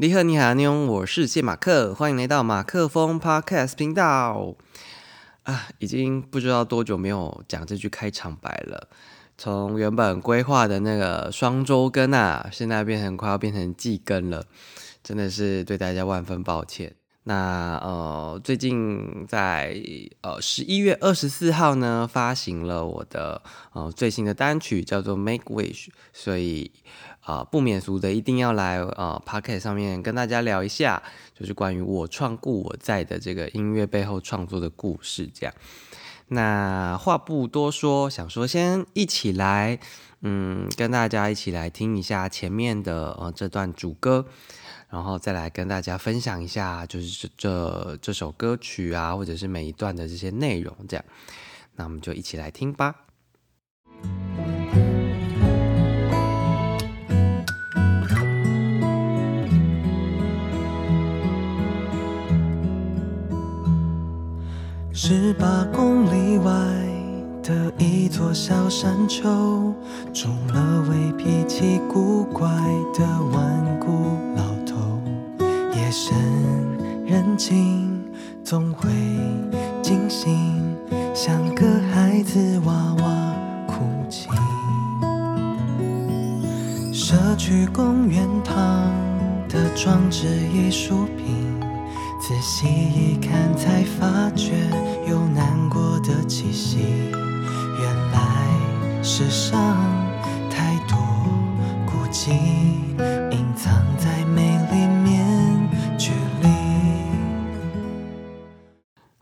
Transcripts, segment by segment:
你好，你好，妞，我是谢马克，欢迎来到马克风 Podcast 频道。啊，已经不知道多久没有讲这句开场白了。从原本规划的那个双周更啊，现在变成快要变成季更了，真的是对大家万分抱歉。那呃，最近在呃十一月二十四号呢，发行了我的呃最新的单曲，叫做《Make Wish》，所以啊不免俗的一定要来啊 p o c k e t 上面跟大家聊一下，就是关于我创故我在的这个音乐背后创作的故事。这样，那话不多说，想说先一起来，嗯，跟大家一起来听一下前面的呃这段主歌。然后再来跟大家分享一下，就是这这首歌曲啊，或者是每一段的这些内容，这样，那我们就一起来听吧。十八公里外的一座小山丘，住了位脾气古怪的顽固老头。夜深人静，总会惊醒，像个孩子哇哇哭泣。社区公园旁的装置艺术品，仔细一看才发觉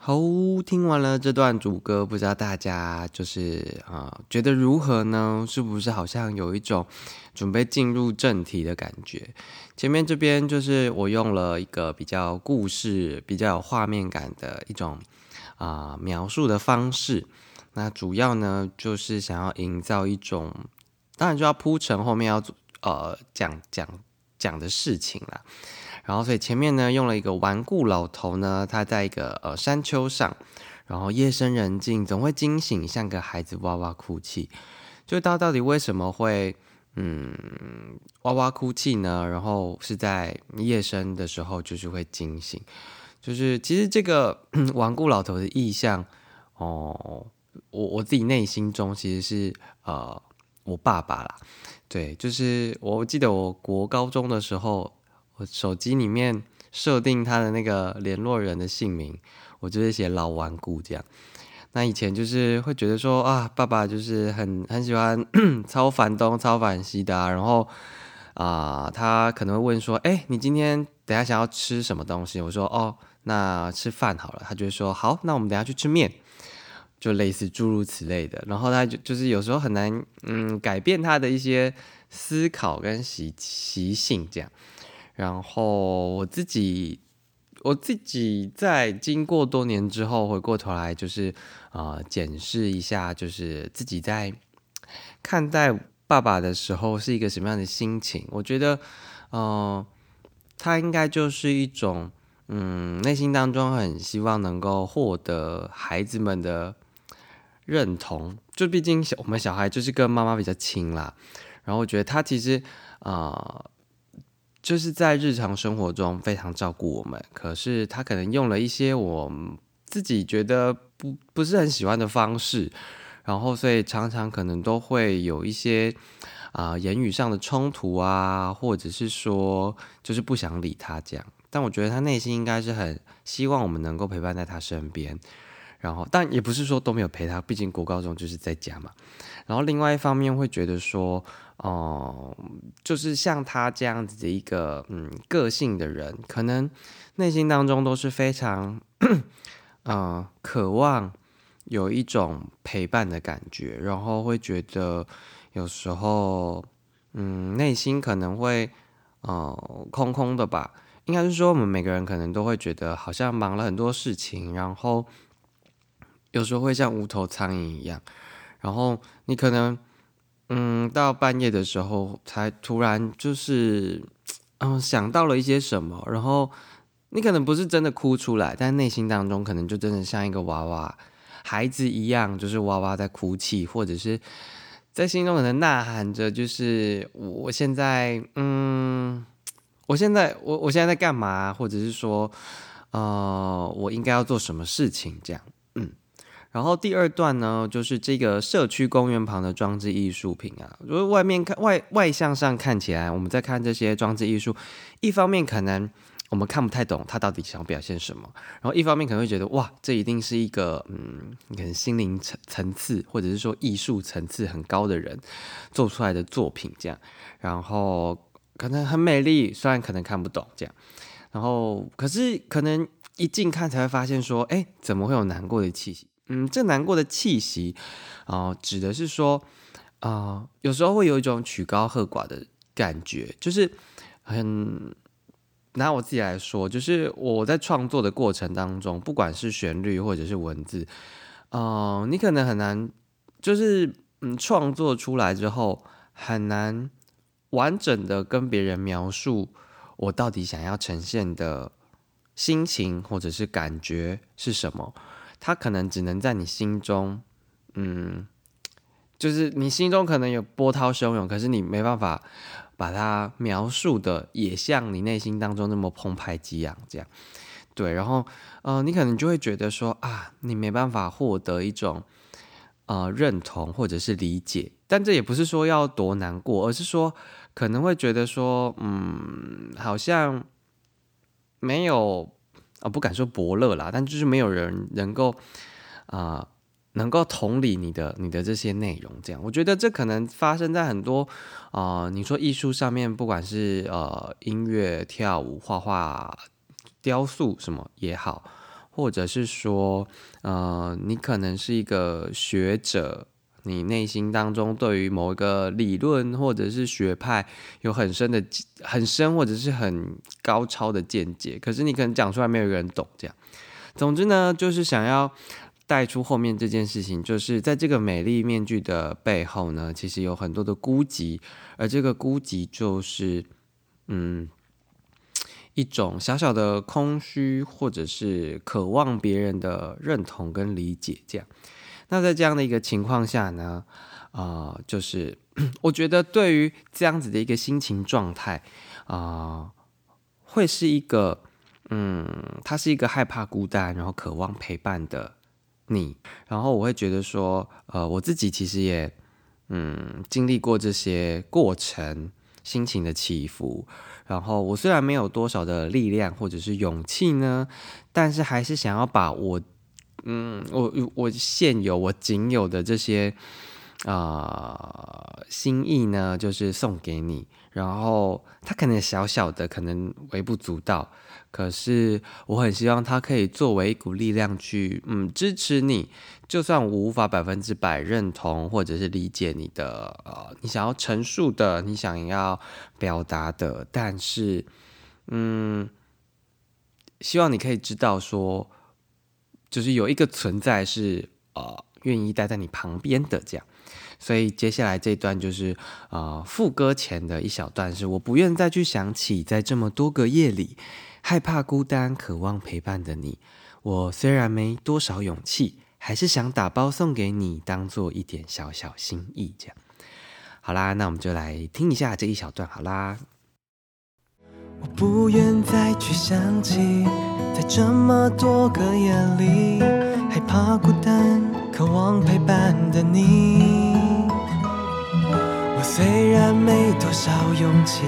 好，听完了这段主歌，不知道大家就是啊，觉得如何呢？是不是好像有一种准备进入正题的感觉？前面这边就是我用了一个比较故事、比较有画面感的一种啊描述的方式。那主要呢，就是想要营造一种，当然就要铺陈后面要呃讲讲讲的事情了。然后，所以前面呢用了一个顽固老头呢，他在一个呃山丘上，然后夜深人静，总会惊醒，像个孩子哇哇哭泣。就他到底为什么会嗯哇哇哭泣呢？然后是在夜深的时候，就是会惊醒。就是其实这个顽固老头的意象哦，我我自己内心中其实是呃我爸爸啦。对，就是我记得我国高中的时候。我手机里面设定他的那个联络人的姓名，我就是写老顽固这样。那以前就是会觉得说啊，爸爸就是很很喜欢 超凡东超凡西的啊，然后啊，他可能会问说，哎，你今天等下想要吃什么东西？我说哦，那吃饭好了。他就说好，那我们等下去吃面，就类似诸如此类的。然后他就就是有时候很难嗯改变他的一些思考跟习习性这样。然后我自己，我自己在经过多年之后，回过头来就是啊，检视一下，就是自己在看待爸爸的时候是一个什么样的心情。我觉得，嗯，他应该就是一种，嗯，内心当中很希望能够获得孩子们的认同。就毕竟小我们小孩就是跟妈妈比较亲啦。然后我觉得他其实啊。就是在日常生活中非常照顾我们，可是他可能用了一些我自己觉得不不是很喜欢的方式，然后所以常常可能都会有一些啊言语上的冲突啊，或者是说就是不想理他这样。但我觉得他内心应该是很希望我们能够陪伴在他身边，然后但也不是说都没有陪他，毕竟国高中就是在家嘛。然后另外一方面会觉得说。哦，就是像他这样子的一个嗯个性的人，可能内心当中都是非常嗯渴望有一种陪伴的感觉，然后会觉得有时候嗯内心可能会呃空空的吧。应该是说我们每个人可能都会觉得好像忙了很多事情，然后有时候会像无头苍蝇一样，然后你可能。嗯，到半夜的时候才突然就是，嗯，想到了一些什么，然后你可能不是真的哭出来，但内心当中可能就真的像一个娃娃孩子一样，就是娃娃在哭泣，或者是在心中可能呐喊着，就是我现在，嗯，我现在我我现在在干嘛，或者是说，呃，我应该要做什么事情这样。然后第二段呢，就是这个社区公园旁的装置艺术品啊，如果外面看外外向上看起来，我们在看这些装置艺术，一方面可能。我们看不太懂他到底想表现什么，然后一方面可能会觉得哇，这一定是一个嗯，可能心灵层层次或者是说艺术层次很高的人做出来的作品这样，然后可能很美丽，虽然可能看不懂这样，然后可是可能一近看才会发现说，哎，怎么会有难过的气息？嗯，这难过的气息啊，指的是说啊，有时候会有一种曲高和寡的感觉，就是很。拿我自己来说，就是我在创作的过程当中，不管是旋律或者是文字，嗯，你可能很难，就是嗯，创作出来之后很难完整的跟别人描述我到底想要呈现的心情或者是感觉是什么，它可能只能在你心中，嗯，就是你心中可能有波涛汹涌，可是你没办法。把它描述的也像你内心当中那么澎湃激昂，这样，对，然后，呃，你可能就会觉得说啊，你没办法获得一种，呃，认同或者是理解，但这也不是说要多难过，而是说可能会觉得说，嗯，好像没有，啊，不敢说伯乐啦，但就是没有人能够，啊。能够同理你的你的这些内容，这样我觉得这可能发生在很多啊，你说艺术上面，不管是呃音乐、跳舞、画画、雕塑什么也好，或者是说呃你可能是一个学者，你内心当中对于某一个理论或者是学派有很深的很深或者是很高超的见解，可是你可能讲出来没有人懂，这样。总之呢，就是想要。带出后面这件事情，就是在这个美丽面具的背后呢，其实有很多的孤寂，而这个孤寂就是，嗯，一种小小的空虚，或者是渴望别人的认同跟理解。这样，那在这样的一个情况下呢，啊，就是 我觉得对于这样子的一个心情状态啊，会是一个，嗯，他是一个害怕孤单，然后渴望陪伴的。你，然后我会觉得说，呃，我自己其实也，嗯，经历过这些过程，心情的起伏。然后我虽然没有多少的力量或者是勇气呢，但是还是想要把我，嗯，我我现有我仅有的这些啊心意呢，就是送给你。然后它可能小小的，可能微不足道。可是我很希望它可以作为一股力量去，嗯，支持你。就算我无法百分之百认同或者是理解你的，呃，你想要陈述的，你想要表达的，但是，嗯，希望你可以知道说，就是有一个存在是，呃，愿意待在你旁边的这样。所以接下来这段就是，呃，副歌前的一小段是，我不愿再去想起在这么多个夜里。害怕孤单、渴望陪伴的你，我虽然没多少勇气，还是想打包送给你，当做一点小小心意。这样，好啦，那我们就来听一下这一小段。好啦，不愿再去想起，在这么多个夜里，害怕孤单、渴望陪伴的你。我虽然没多少勇气。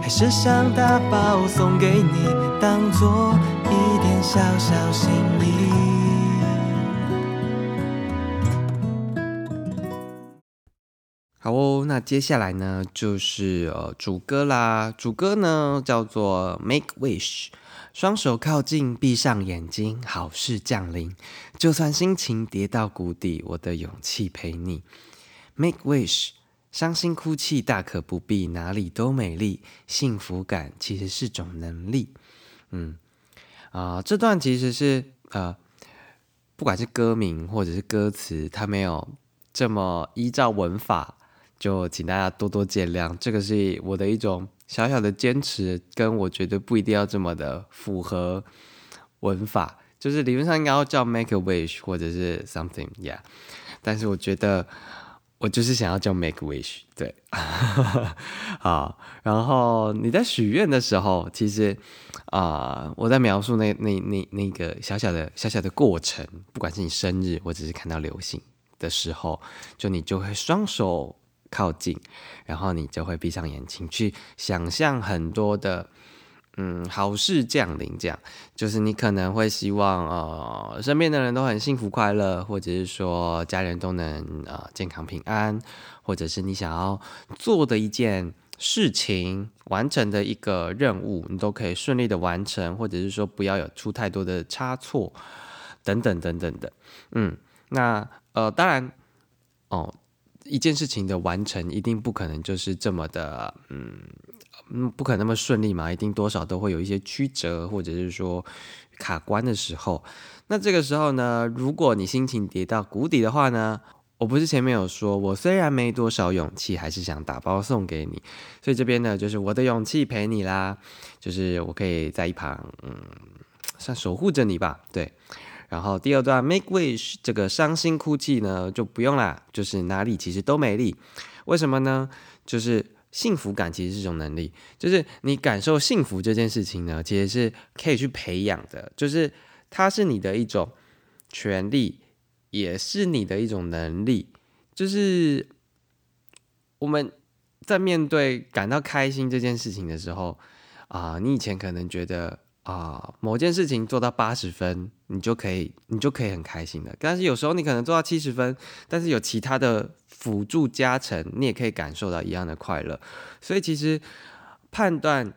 还是想打包送给你，当做一点小小心意。好哦，那接下来呢，就是呃主歌啦。主歌呢叫做 Make Wish，双手靠近，闭上眼睛，好事降临。就算心情跌到谷底，我的勇气陪你。Make Wish。伤心哭泣大可不必，哪里都美丽。幸福感其实是种能力。嗯啊，这段其实是呃，不管是歌名或者是歌词，它没有这么依照文法，就请大家多多见谅。这个是我的一种小小的坚持，跟我觉得不一定要这么的符合文法，就是理论上应该要叫 make a wish 或者是 something，yeah。但是我觉得。我就是想要叫 make wish，对，好，然后你在许愿的时候，其实啊，我在描述那那那那个小小的小小的过程，不管是你生日，或者是看到流星的时候，就你就会双手靠近，然后你就会闭上眼睛去想象很多的。嗯，好事降临，这样就是你可能会希望呃，身边的人都很幸福快乐，或者是说家人都能呃健康平安，或者是你想要做的一件事情完成的一个任务，你都可以顺利的完成，或者是说不要有出太多的差错，等等等等的。嗯，那呃，当然哦，一件事情的完成一定不可能就是这么的，嗯。嗯，不可能那么顺利嘛，一定多少都会有一些曲折，或者是说卡关的时候。那这个时候呢，如果你心情跌到谷底的话呢，我不是前面有说，我虽然没多少勇气，还是想打包送给你。所以这边呢，就是我的勇气陪你啦，就是我可以在一旁，嗯，算守护着你吧。对。然后第二段 make wish 这个伤心哭泣呢，就不用啦，就是哪里其实都美丽。为什么呢？就是。幸福感其实是一种能力，就是你感受幸福这件事情呢，其实是可以去培养的，就是它是你的一种权利，也是你的一种能力。就是我们在面对感到开心这件事情的时候，啊，你以前可能觉得。啊，某件事情做到八十分，你就可以，你就可以很开心的。但是有时候你可能做到七十分，但是有其他的辅助加成，你也可以感受到一样的快乐。所以其实判断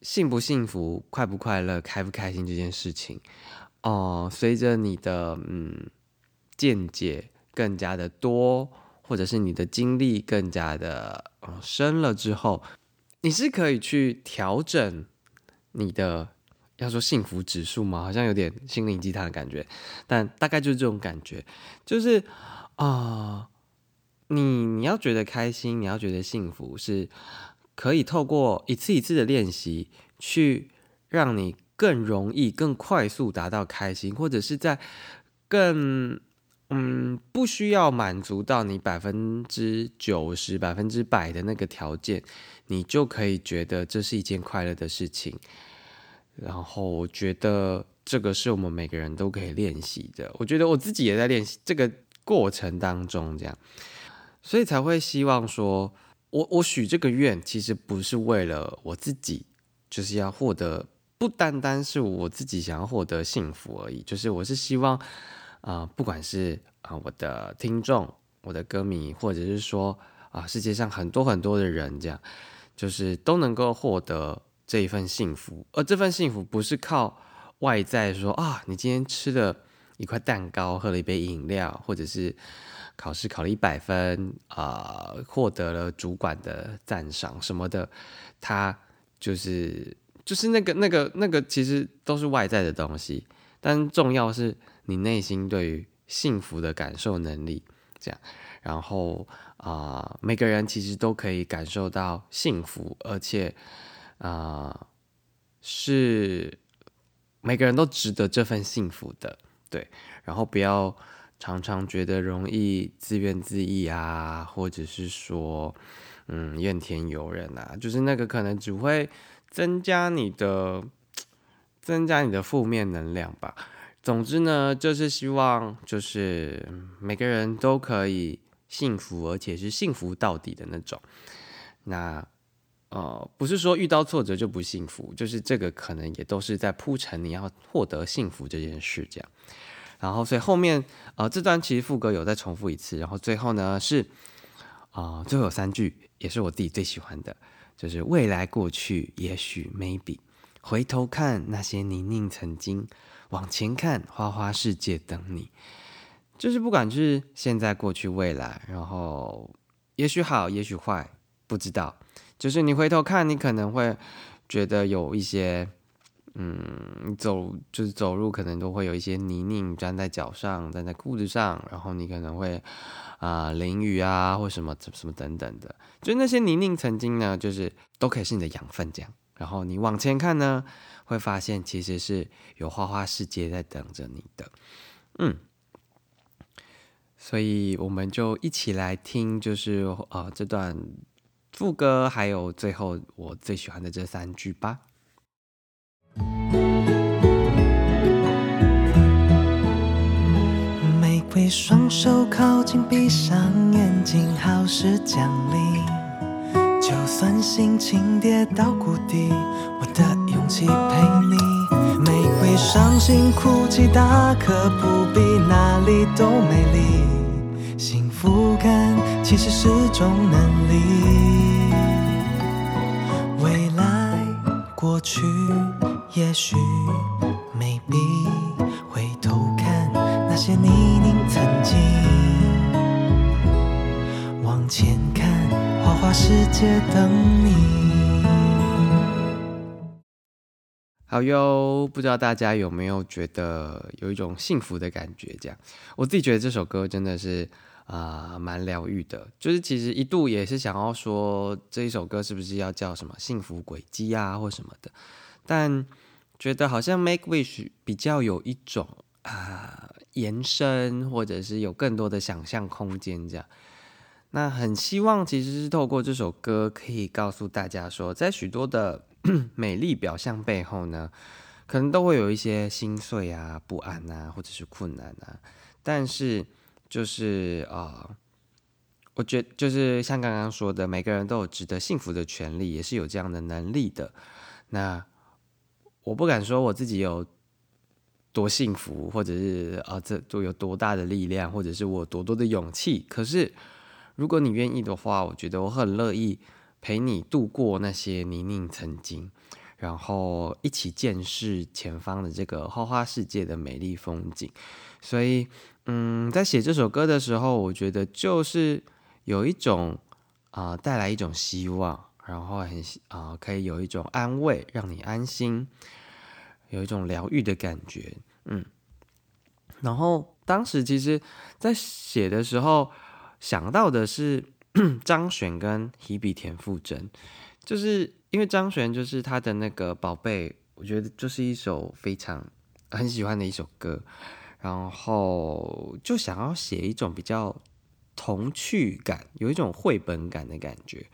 幸不幸福、快不快乐、开不开心这件事情，哦，随着你的嗯见解更加的多，或者是你的经历更加的深了之后，你是可以去调整你的。要说幸福指数吗？好像有点心灵鸡汤的感觉，但大概就是这种感觉，就是啊，你你要觉得开心，你要觉得幸福，是可以透过一次一次的练习，去让你更容易、更快速达到开心，或者是在更嗯不需要满足到你百分之九十、百分之百的那个条件，你就可以觉得这是一件快乐的事情。然后我觉得这个是我们每个人都可以练习的。我觉得我自己也在练习这个过程当中，这样，所以才会希望说，我我许这个愿，其实不是为了我自己，就是要获得，不单单是我自己想要获得幸福而已。就是我是希望，啊，不管是啊我的听众、我的歌迷，或者是说啊世界上很多很多的人，这样，就是都能够获得。这一份幸福，而这份幸福不是靠外在说啊，你今天吃了一块蛋糕，喝了一杯饮料，或者是考试考了一百分啊，获得了主管的赞赏什么的，他就是就是那个那个那个，其实都是外在的东西，但重要是你内心对于幸福的感受能力，这样，然后啊，每个人其实都可以感受到幸福，而且。啊，是每个人都值得这份幸福的，对。然后不要常常觉得容易自怨自艾啊，或者是说，嗯，怨天尤人啊，就是那个可能只会增加你的增加你的负面能量吧。总之呢，就是希望就是每个人都可以幸福，而且是幸福到底的那种。那。呃，不是说遇到挫折就不幸福，就是这个可能也都是在铺陈你要获得幸福这件事这样。然后，所以后面呃这段其实副歌有再重复一次，然后最后呢是啊最后有三句也是我自己最喜欢的，就是未来过去也许 maybe 回头看那些泥泞曾经，往前看花花世界等你，就是不管是现在过去未来，然后也许好也许坏不知道。就是你回头看，你可能会觉得有一些，嗯，走就是走路可能都会有一些泥泞粘在脚上，粘在裤子上，然后你可能会啊淋雨啊或什么什么等等的，就那些泥泞曾经呢，就是都可以是你的养分这样。然后你往前看呢，会发现其实是有花花世界在等着你的，嗯。所以我们就一起来听，就是呃这段副歌，还有最后我最喜欢的这三句吧。玫瑰双手靠近，闭上眼睛，好事降临。就算心情跌到谷底，我的勇气陪你。玫瑰伤心哭泣，大可不必，哪里都美丽。幸福感其实是种能力。未来、过去，也许，maybe，回头看那些泥泞曾经，往前看，花花世界等你。好哟，不知道大家有没有觉得有一种幸福的感觉？这样，我自己觉得这首歌真的是啊，蛮疗愈的。就是其实一度也是想要说这一首歌是不是要叫什么幸福轨迹啊，或什么的，但觉得好像 Make Wish 比较有一种啊延伸，或者是有更多的想象空间这样。那很希望其实是透过这首歌可以告诉大家说，在许多的 美丽表象背后呢，可能都会有一些心碎啊、不安啊，或者是困难啊。但是就是啊、我觉就是像刚刚说的，每个人都有值得幸福的权利，也是有这样的能力的。那我不敢说我自己有多幸福，或者是啊，这都有多大的力量，或者是我多多的勇气。可是如果你愿意的话，我觉得我很乐意陪你度过那些泥泞曾经，然后一起见识前方的这个花花世界的美丽风景。所以，嗯，在写这首歌的时候，我觉得就是有一种啊、带来一种希望，然后很啊、可以有一种安慰，让你安心，有一种疗愈的感觉，嗯。然后当时其实，在写的时候想到的是 张悬跟 Hebe 田馥甄，就是因为张悬就是他的那个宝贝，我觉得就是一首非常很喜欢的一首歌，然后就想要写一种比较童趣感，有一种绘本感的感觉，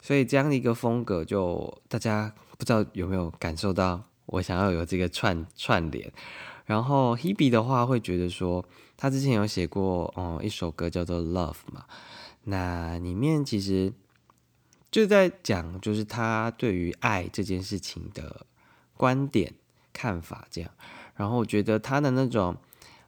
所以这样的一个风格就大家不知道有没有感受到我想要有这个串串联。然后 Hebe 的话会觉得说，他之前有写过哦、一首歌叫做《Love》嘛，那里面其实就在讲，就是他对于爱这件事情的观点、看法这样。然后我觉得他的那种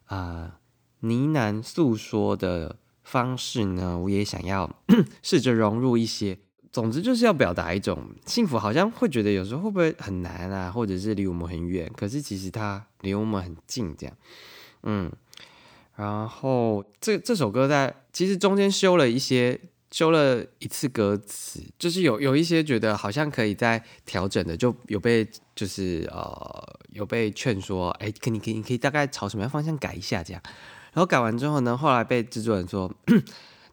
啊、呢喃诉说的方式呢，我也想要 试着融入一些。总之就是要表达一种幸福，好像会觉得有时候会不会很难啊，或者是离我们很远，可是其实它离我们很近，这样，嗯。然后这这首歌在其实中间修了一些，修了一次歌词，就是有有一些觉得好像可以再调整的，就有被就是呃有被劝说，哎，可你可以你可以大概朝什么样方向改一下这样。然后改完之后呢，后来被制作人说。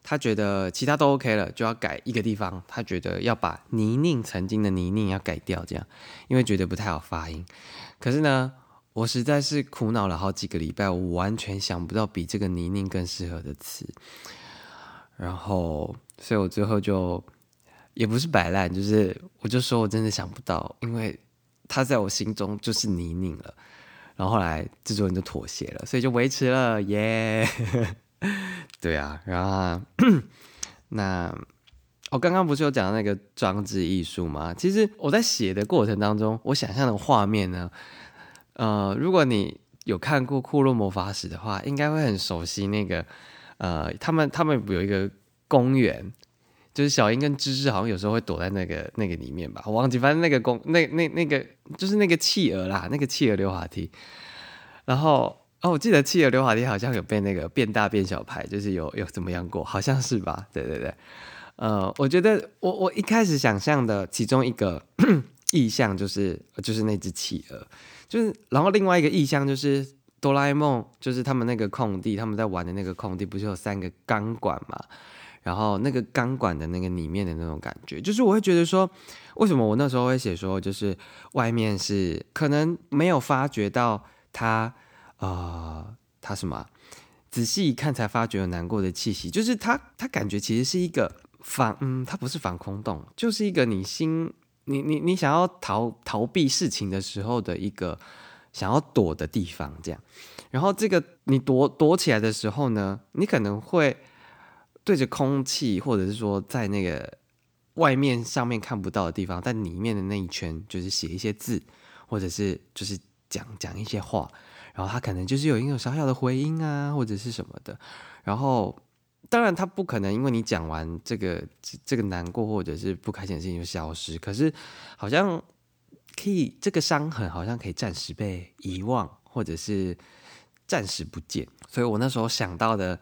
他觉得其他都 OK 了，就要改一个地方。他觉得要把泥泞曾经的泥泞要改掉，这样，因为觉得不太好发音。可是呢，我实在是苦恼了好几个礼拜，我完全想不到比这个泥泞更适合的词。然后，所以我最后就也不是摆烂，就是我就说我真的想不到，因为他在我心中就是泥泞了。然后后来制作人就妥协了，所以就维持了，耶、对啊，然后那我刚刚不是有讲那个装置艺术吗？其实我在写的过程当中，我想象的画面呢，呃，如果你有看过《库洛魔法史》的话，应该会很熟悉那个，呃，他们他们有一个公园，就是小樱跟芝芝好像有时候会躲在那个那个里面吧，我忘记，反正那个公那那那个就是那个企鹅啦，那个企鹅溜滑梯，然后。哦，我记得企鹅溜滑梯好像有被那个变大变小牌，就是有有怎么样过，好像是吧？对对对，呃，我觉得我我一开始想象的其中一个 意象就是就是那只企鹅，就是然后另外一个意象就是哆啦 A 梦，就是他们那个空地，他们在玩的那个空地，不是有三个钢管嘛？然后那个钢管的那个里面的那种感觉，就是我会觉得说，为什么我那时候会写说，就是外面是可能没有发觉到它。呃，他什么仔细一看才发觉有难过的气息，就是他他感觉其实是一个防，嗯，他不是防空洞，就是一个你心你你你想要逃逃避事情的时候的一个想要躲的地方，这样。然后这个你躲躲起来的时候呢，你可能会对着空气，或者是说在那个外面上面看不到的地方，但里面的那一圈就是写一些字，或者是就是讲讲一些话，然后他可能就是有一种小小的回音啊，或者是什么的。然后当然他不可能因为你讲完这个这个难过或者是不开心的事情就消失，可是好像可以这个伤痕好像可以暂时被遗忘，或者是。暂时不见，所以我那时候想到的，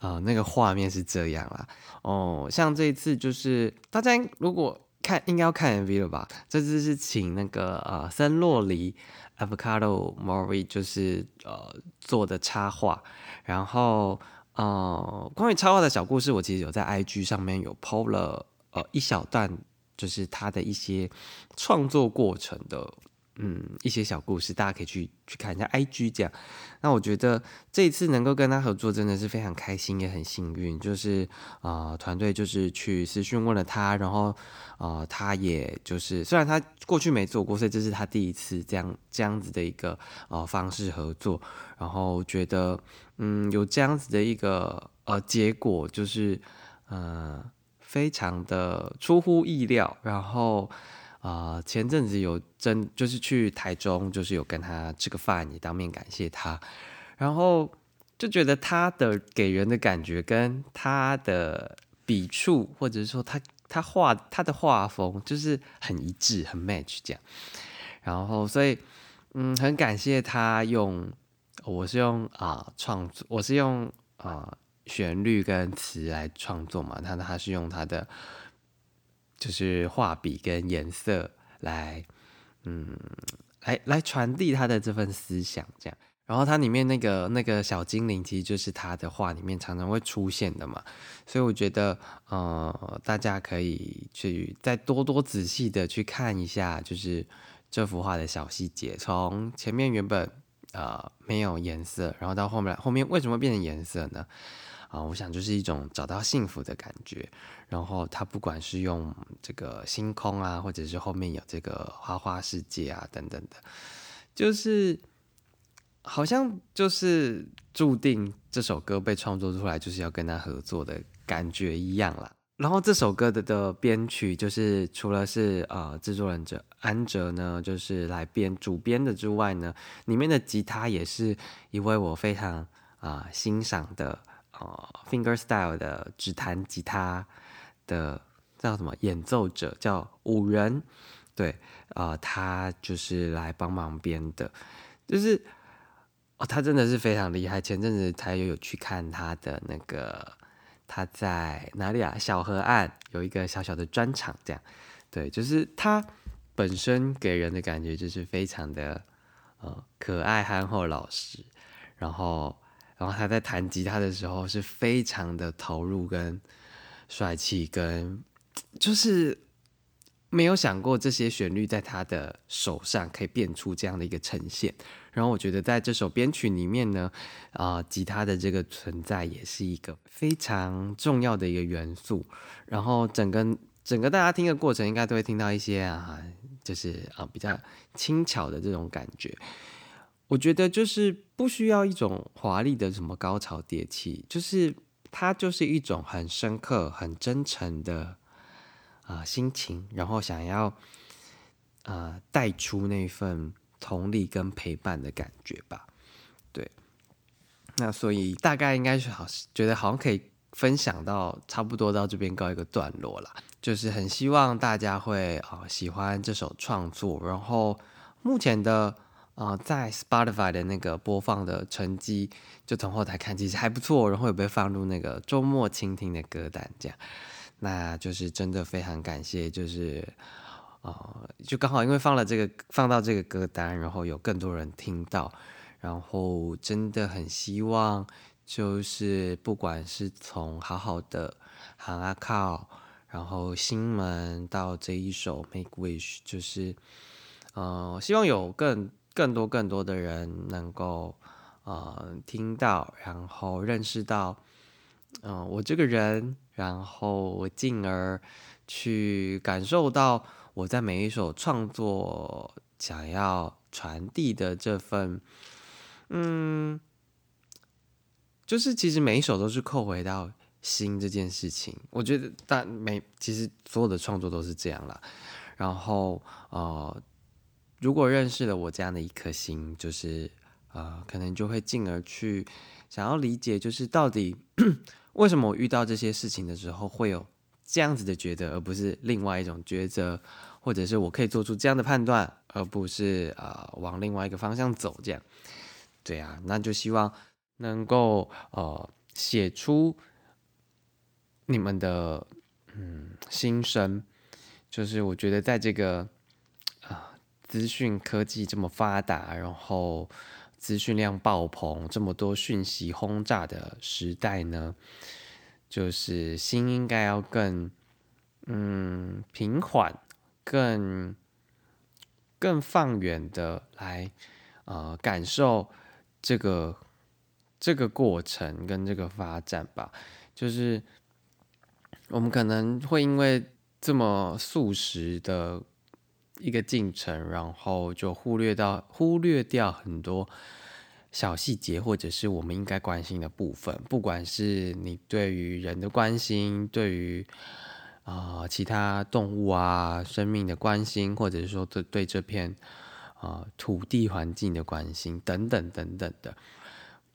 呃，那个画面是这样啦。哦，像这一次就是大家如果看，应该要看 MV 了吧？这次是请那个呃森洛黎 Avocado Mori 就是呃做的插画，然后呃关于插画的小故事，我其实有在 IG 上面有 PO 了呃一小段，就是他的一些创作过程的。嗯，一些小故事，大家可以去去看一下 IG 这样。那我觉得这一次能够跟他合作，真的是非常开心，也很幸运。就是啊，团队就是去私讯问了他，然后啊，他也就是虽然他过去没做过，所以这是他第一次这样这样子的一个呃方式合作。然后觉得嗯，有这样子的一个呃结果，就是呃非常的出乎意料。然后。啊，前阵子有真就是去台中，就是有跟他吃个饭，也当面感谢他，然后就觉得他的给人的感觉跟他的笔触，或者是说他他画他的画风，就是很一致，很 match 这样。然后所以嗯，很感谢他用，我是用啊创作，我是用啊旋律跟词来创作嘛，他他是用他的。就是画笔跟颜色来，嗯，来来传递他的这份思想，这样。然后它里面那个那个小精灵，其实就是他的画里面常常会出现的嘛。所以我觉得，呃，大家可以去再多多仔细的去看一下，就是这幅画的小细节。从前面原本呃没有颜色，然后到后面后面为什么变成颜色呢？啊，我想就是一种找到幸福的感觉。然后他不管是用这个星空啊，或者是后面有这个花花世界啊等等的，就是好像就是注定这首歌被创作出来就是要跟他合作的感觉一样啦。然后这首歌的的编曲就是除了是呃制作人者安哲呢，就是来编主编的之外呢，里面的吉他也是一位我非常啊欣赏的呃 finger style 的指弹吉他。的叫什么演奏者叫五人，对啊，他就是来帮忙编的，就是哦，他真的是非常厉害。前阵子他又有去看他的那个，他在哪里啊？小河岸有一个小小的专场，这样对，就是他本身给人的感觉就是非常的呃可爱、憨厚、老实，然后然后他在弹吉他的时候是非常的投入跟。帅气跟就是没有想过这些旋律在他的手上可以变出这样的一个呈现，然后我觉得在这首编曲里面呢，啊，吉他的这个存在也是一个非常重要的一个元素，然后整个整个大家听的过程应该都会听到一些啊，就是啊比较轻巧的这种感觉，我觉得就是不需要一种华丽的什么高潮迭起，就是。它就是一种很深刻、很真诚的啊心情，然后想要呃带出那份同理跟陪伴的感觉吧。对，那所以大概应该是好，觉得好像可以分享到差不多到这边告一个段落了。就是很希望大家会啊喜欢这首创作，然后目前的。啊，在 Spotify 的那个播放的成绩，就从后台看，其实还不错，然后有被放入那个周末倾听的歌单，这样，那就是真的非常感谢，就是，呃，就刚好因为放了这个，放到这个歌单，然后有更多人听到，然后真的很希望，就是不管是从好好的喊阿靠，然后新门到这一首 Make Wish，就是，呃，希望有更。更多更多的人能够，呃听到，然后认识到，嗯，我这个人，然后进而去感受到我在每一首创作想要传递的这份，嗯，就是其实每一首都是扣回到心这件事情。我觉得但每其实所有的创作都是这样啦。然后呃。如果认识了我这样的一颗心，就是呃，可能就会进而去想要理解，就是到底 为什么我遇到这些事情的时候会有这样子的觉得，而不是另外一种抉择，或者是我可以做出这样的判断，而不是啊往另外一个方向走这样。对啊，那就希望能够呃写出你们的嗯心声，就是我觉得在这个。资讯科技这么发达，然后资讯量爆棚，这么多讯息轰炸的时代呢，就是心应该要更嗯平缓，更更放远的来呃感受这个这个过程跟这个发展吧。就是我们可能会因为这么速食的。一个进程，然后就忽略到忽略掉很多小细节，或者是我们应该关心的部分。不管是你对于人的关心，对于啊其他动物啊生命的关心，或者是说对对这片啊土地环境的关心等等等等的，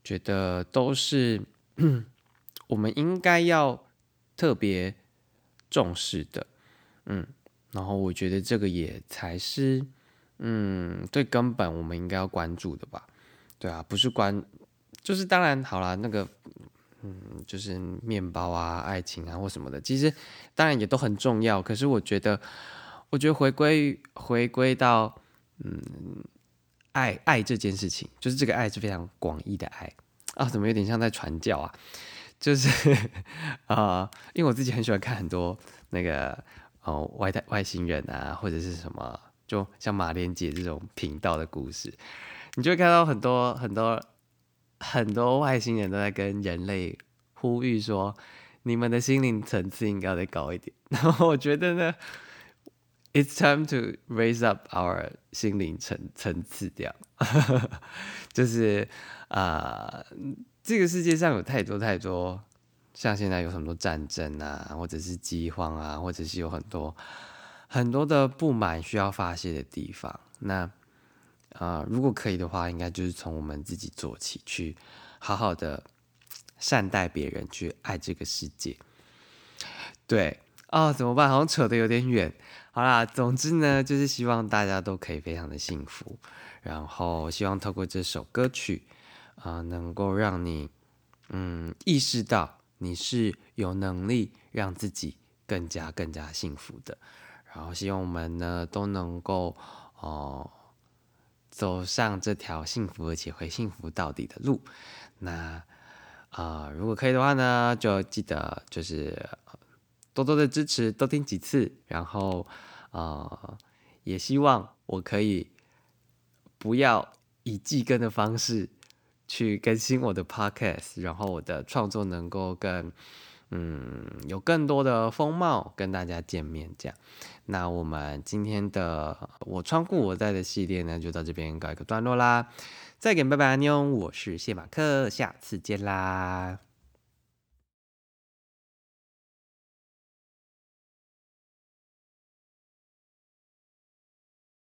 觉得都是 我们应该要特别重视的，嗯。然后我觉得这个也才是，嗯，最根本我们应该要关注的吧？对啊，不是关，就是当然好啦，那个，嗯，就是面包啊、爱情啊或什么的，其实当然也都很重要。可是我觉得，我觉得回归回归到，嗯，爱爱这件事情，就是这个爱是非常广义的爱啊，怎么有点像在传教啊？就是 啊，因为我自己很喜欢看很多那个。哦，外太外星人啊，或者是什么，就像马连姐这种频道的故事，你就会看到很多很多很多外星人都在跟人类呼吁说，你们的心灵层次应该要再高一点。然后我觉得呢，It's time to raise up our 心灵层层次，这样，就是啊，这个世界上有太多太多。像现在有很多战争啊，或者是饥荒啊，或者是有很多很多的不满需要发泄的地方。那啊，如果可以的话，应该就是从我们自己做起，去好好的善待别人，去爱这个世界。对啊，怎么办？好像扯得有点远。好啦，总之呢，就是希望大家都可以非常的幸福，然后希望透过这首歌曲啊，能够让你嗯意识到。你是有能力让自己更加更加幸福的，然后希望我们呢都能够哦走上这条幸福而且会幸福到底的路。那啊，如果可以的话呢，就记得就是多多的支持，多听几次，然后啊，也希望我可以不要以季更的方式。去更新我的 podcast，然后我的创作能够更，嗯，有更多的风貌跟大家见面。这样，那我们今天的我穿过我在的系列呢，就到这边告一个段落啦。再见拜拜，妞，我是谢马克，下次见啦。